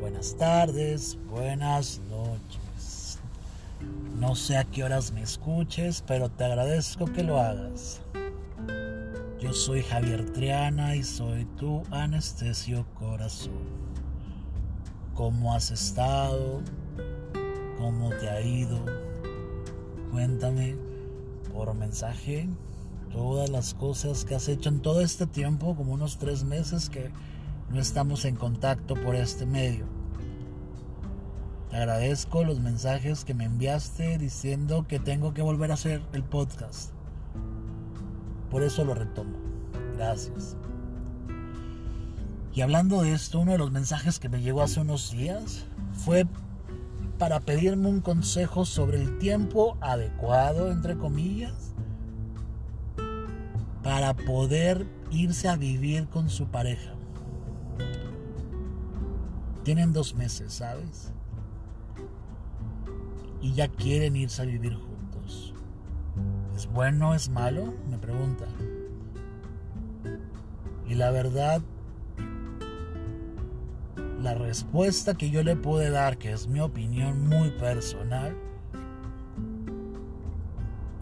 buenas tardes, buenas noches. No sé a qué horas me escuches, pero te agradezco que lo hagas. Yo soy Javier Triana y soy tu anestesio corazón. ¿Cómo has estado? ¿Cómo te ha ido? Cuéntame por mensaje todas las cosas que has hecho en todo este tiempo, como unos tres meses que no estamos en contacto por este medio. Te agradezco los mensajes que me enviaste diciendo que tengo que volver a hacer el podcast. Por eso lo retomo. Gracias. Y hablando de esto, uno de los mensajes que me llegó hace unos días fue para pedirme un consejo sobre el tiempo adecuado, entre comillas, para poder irse a vivir con su pareja. Tienen dos meses, ¿sabes? Y ya quieren irse a vivir juntos. ¿Es bueno es malo? Me pregunta. Y la verdad, la respuesta que yo le puedo dar, que es mi opinión muy personal,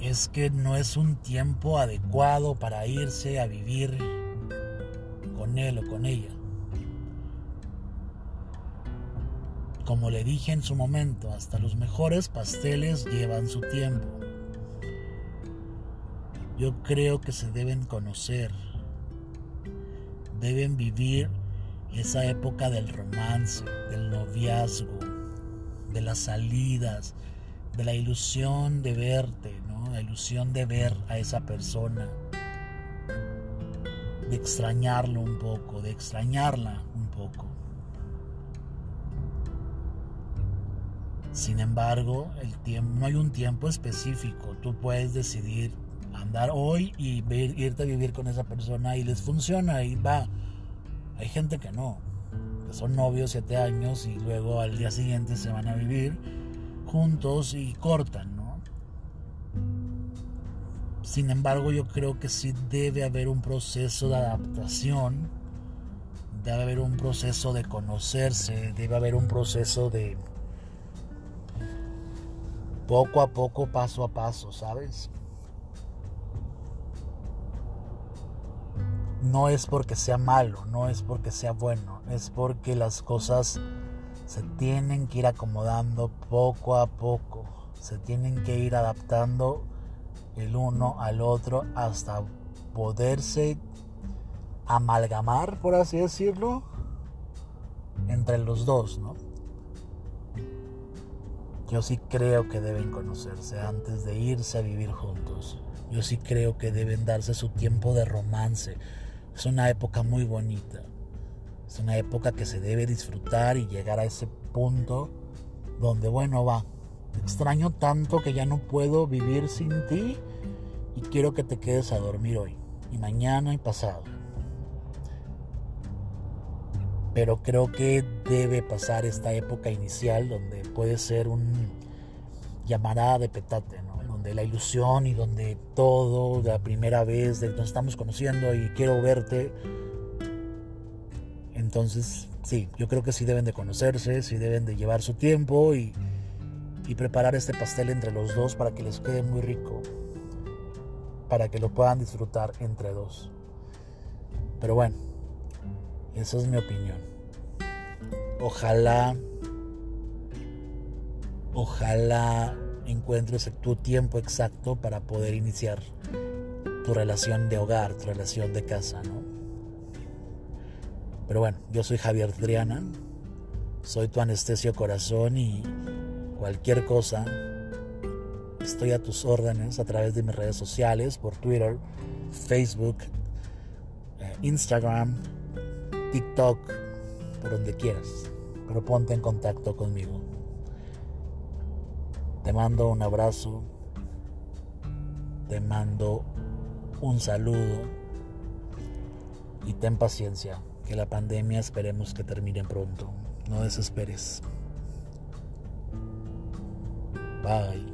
es que no es un tiempo adecuado para irse a vivir con él o con ella. Como le dije en su momento, hasta los mejores pasteles llevan su tiempo. Yo creo que se deben conocer, deben vivir esa época del romance, del noviazgo, de las salidas, de la ilusión de verte, ¿no? La ilusión de ver a esa persona, de extrañarlo un poco, de extrañarla un poco. Sin embargo, el tiempo, no hay un tiempo específico. Tú puedes decidir andar hoy y irte a vivir con esa persona y les funciona y va. Hay gente que no, que son novios siete años y luego al día siguiente se van a vivir juntos y cortan, ¿no? Sin embargo, yo creo que sí debe haber un proceso de adaptación, debe haber un proceso de conocerse, debe haber un proceso de poco a poco, paso a paso, ¿sabes? No es porque sea malo, no es porque sea bueno, es porque las cosas se tienen que ir acomodando poco a poco, se tienen que ir adaptando el uno al otro hasta poderse amalgamar, por así decirlo, entre los dos, ¿no? Yo sí creo que deben conocerse antes de irse a vivir juntos. Yo sí creo que deben darse su tiempo de romance. Es una época muy bonita. Es una época que se debe disfrutar y llegar a ese punto donde, bueno, va. Te extraño tanto que ya no puedo vivir sin ti y quiero que te quedes a dormir hoy y mañana y pasado pero creo que debe pasar esta época inicial donde puede ser un llamarada de petate, ¿no? donde la ilusión y donde todo, la primera vez, de nos estamos conociendo y quiero verte. Entonces, sí, yo creo que sí deben de conocerse, sí deben de llevar su tiempo y, y preparar este pastel entre los dos para que les quede muy rico, para que lo puedan disfrutar entre dos. Pero bueno, esa es mi opinión. Ojalá, ojalá encuentres tu tiempo exacto para poder iniciar tu relación de hogar, tu relación de casa, ¿no? Pero bueno, yo soy Javier Triana, soy tu anestesio corazón y cualquier cosa, estoy a tus órdenes a través de mis redes sociales, por Twitter, Facebook, eh, Instagram, TikTok, por donde quieras, pero ponte en contacto conmigo. Te mando un abrazo, te mando un saludo y ten paciencia, que la pandemia esperemos que termine pronto. No desesperes. Bye.